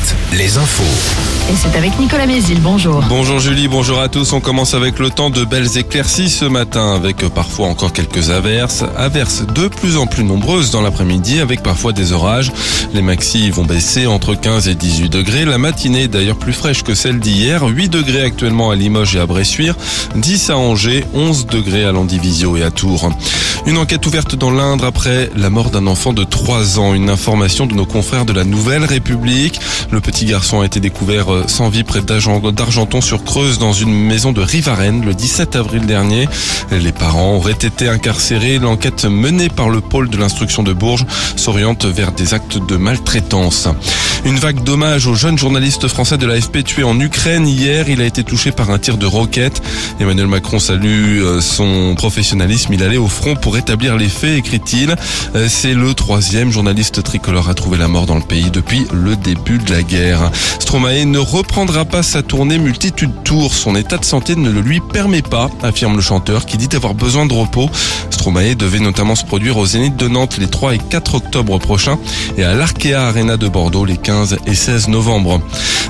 Effect. Les infos. Et c'est avec Nicolas Mézil, bonjour. Bonjour Julie, bonjour à tous. On commence avec le temps de belles éclaircies ce matin, avec parfois encore quelques averses. Averses de plus en plus nombreuses dans l'après-midi, avec parfois des orages. Les maxis vont baisser entre 15 et 18 degrés. La matinée est d'ailleurs plus fraîche que celle d'hier. 8 degrés actuellement à Limoges et à Bressuire, 10 à Angers, 11 degrés à Landivisio et à Tours. Une enquête ouverte dans l'Indre après la mort d'un enfant de 3 ans. Une information de nos confrères de la Nouvelle République. Le petit garçon a été découvert euh, sans vie près d'Argenton sur Creuse dans une maison de Rivarenne le 17 avril dernier. Les parents auraient été incarcérés. L'enquête menée par le pôle de l'instruction de Bourges s'oriente vers des actes de maltraitance. Une vague d'hommage au jeune journaliste français de l'AFP tué en Ukraine hier. Il a été touché par un tir de roquette. Emmanuel Macron salue euh, son professionnalisme. Il allait au front pour établir les faits, écrit-il. Euh, c'est le troisième journaliste tricolore à trouver la mort dans le pays depuis le début de la guerre. Stromae ne reprendra pas sa tournée multitude tour. Son état de santé ne le lui permet pas, affirme le chanteur qui dit avoir besoin de repos. Stromae devait notamment se produire au Zénith de Nantes les 3 et 4 octobre prochains et à l'Arkea Arena de Bordeaux les 15 et 16 novembre.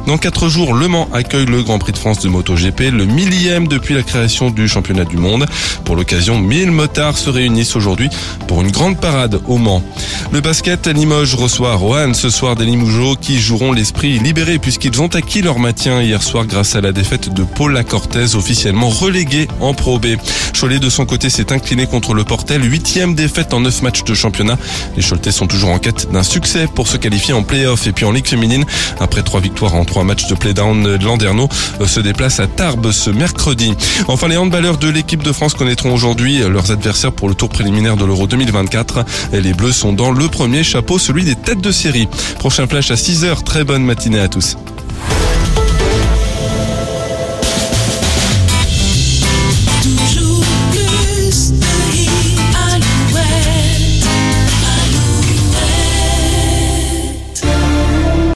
Dans 4 jours, Le Mans accueille le Grand Prix de France de MotoGP, le millième depuis la création du championnat du monde. Pour l'occasion, 1000 motards se réunissent aujourd'hui pour une grande parade au Mans. Le basket, Limoges reçoit Roanne ce soir des Limougeaux qui joueront l'esprit libéré puisqu'ils ont acquis leur maintien hier soir grâce à la défaite de Paul Cortez officiellement relégué en Pro B. Cholet de son côté s'est incliné contre le Portel, huitième défaite en neuf matchs de championnat. Les Choletais sont toujours en quête d'un succès pour se qualifier en play-off et puis en Ligue féminine. Après trois victoires en trois matchs de play-down, Landerneau euh, se déplace à Tarbes ce mercredi. Enfin, les handballeurs de l'équipe de France connaîtront aujourd'hui leurs adversaires pour le tour préliminaire de l'Euro 2024. Et les Bleus sont dans le premier chapeau, celui des têtes de série. Prochain flash à 6h. Très bonne matinée à tous.